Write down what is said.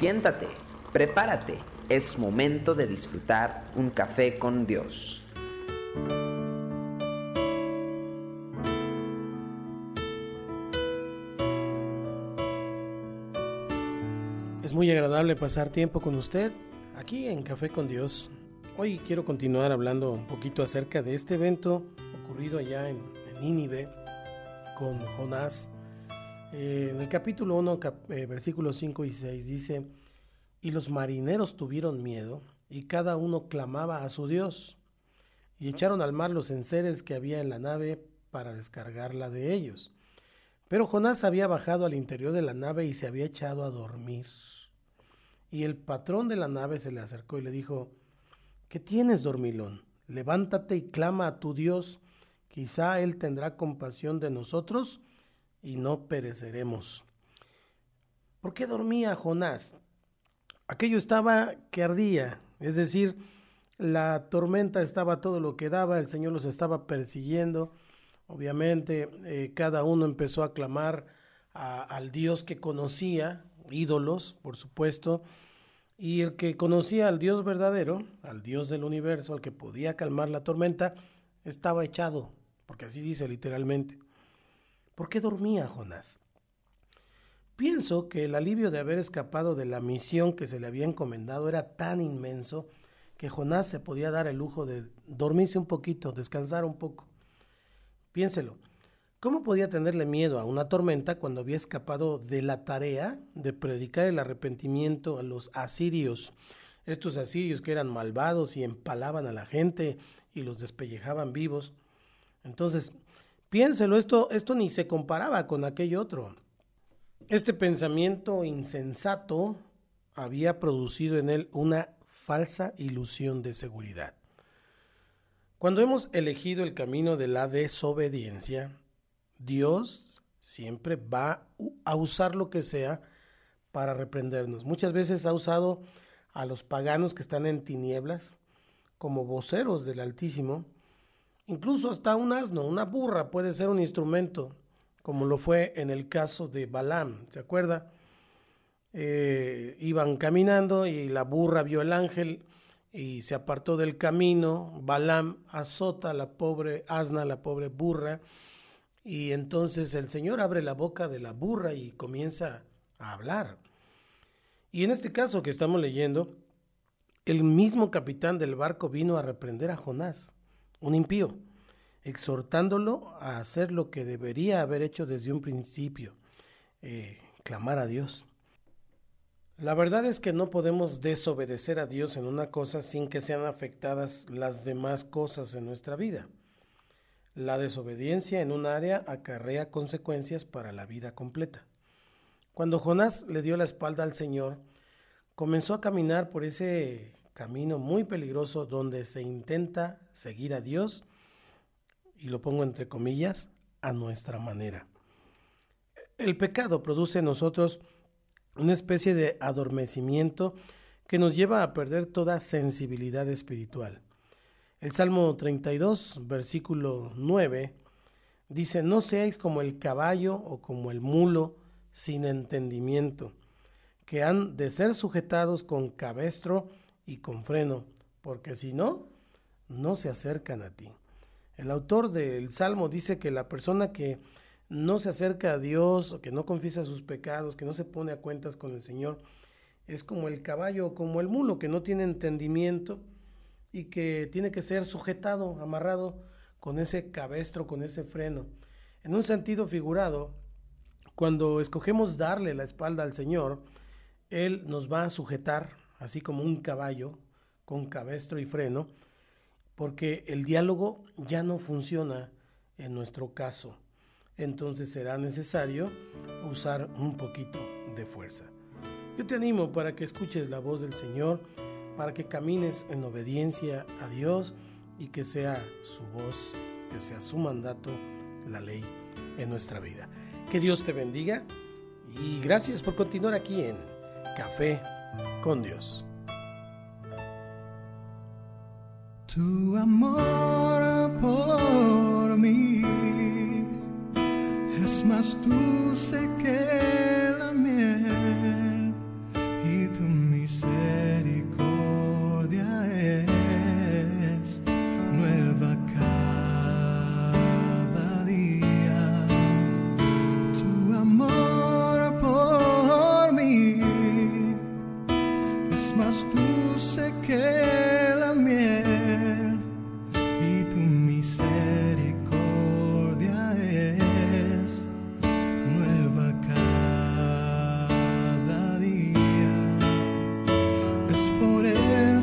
Siéntate, prepárate, es momento de disfrutar un café con Dios. Es muy agradable pasar tiempo con usted aquí en Café con Dios. Hoy quiero continuar hablando un poquito acerca de este evento ocurrido allá en, en Nínive con Jonás. Eh, en el capítulo 1, eh, versículos 5 y 6 dice, y los marineros tuvieron miedo y cada uno clamaba a su Dios y echaron al mar los enseres que había en la nave para descargarla de ellos. Pero Jonás había bajado al interior de la nave y se había echado a dormir. Y el patrón de la nave se le acercó y le dijo, ¿qué tienes, dormilón? Levántate y clama a tu Dios, quizá Él tendrá compasión de nosotros y no pereceremos. ¿Por qué dormía Jonás? Aquello estaba que ardía, es decir, la tormenta estaba todo lo que daba, el Señor los estaba persiguiendo, obviamente eh, cada uno empezó a clamar al Dios que conocía, ídolos, por supuesto, y el que conocía al Dios verdadero, al Dios del universo, al que podía calmar la tormenta, estaba echado, porque así dice literalmente. ¿Por qué dormía Jonás? Pienso que el alivio de haber escapado de la misión que se le había encomendado era tan inmenso que Jonás se podía dar el lujo de dormirse un poquito, descansar un poco. Piénselo, ¿Cómo podía tenerle miedo a una tormenta cuando había escapado de la tarea de predicar el arrepentimiento a los asirios? Estos asirios que eran malvados y empalaban a la gente y los despellejaban vivos. Entonces, piénselo, esto, esto ni se comparaba con aquello otro. Este pensamiento insensato había producido en él una falsa ilusión de seguridad. Cuando hemos elegido el camino de la desobediencia, Dios siempre va a usar lo que sea para reprendernos. Muchas veces ha usado a los paganos que están en tinieblas como voceros del Altísimo. Incluso hasta un asno, una burra puede ser un instrumento, como lo fue en el caso de Balaam. ¿Se acuerda? Eh, iban caminando y la burra vio el ángel y se apartó del camino. Balaam azota a la pobre asna, la pobre burra y entonces el Señor abre la boca de la burra y comienza a hablar. Y en este caso que estamos leyendo, el mismo capitán del barco vino a reprender a Jonás, un impío, exhortándolo a hacer lo que debería haber hecho desde un principio, eh, clamar a Dios. La verdad es que no podemos desobedecer a Dios en una cosa sin que sean afectadas las demás cosas en nuestra vida. La desobediencia en un área acarrea consecuencias para la vida completa. Cuando Jonás le dio la espalda al Señor, comenzó a caminar por ese camino muy peligroso donde se intenta seguir a Dios, y lo pongo entre comillas, a nuestra manera. El pecado produce en nosotros una especie de adormecimiento que nos lleva a perder toda sensibilidad espiritual. El Salmo 32, versículo 9, dice, no seáis como el caballo o como el mulo sin entendimiento, que han de ser sujetados con cabestro y con freno, porque si no, no se acercan a ti. El autor del Salmo dice que la persona que no se acerca a Dios, que no confiesa sus pecados, que no se pone a cuentas con el Señor, es como el caballo o como el mulo, que no tiene entendimiento, y que tiene que ser sujetado, amarrado con ese cabestro, con ese freno. En un sentido figurado, cuando escogemos darle la espalda al Señor, Él nos va a sujetar, así como un caballo, con cabestro y freno, porque el diálogo ya no funciona en nuestro caso. Entonces será necesario usar un poquito de fuerza. Yo te animo para que escuches la voz del Señor para que camines en obediencia a Dios y que sea su voz, que sea su mandato, la ley en nuestra vida. Que Dios te bendiga y gracias por continuar aquí en Café con Dios. Tu amor por mí es más dulce que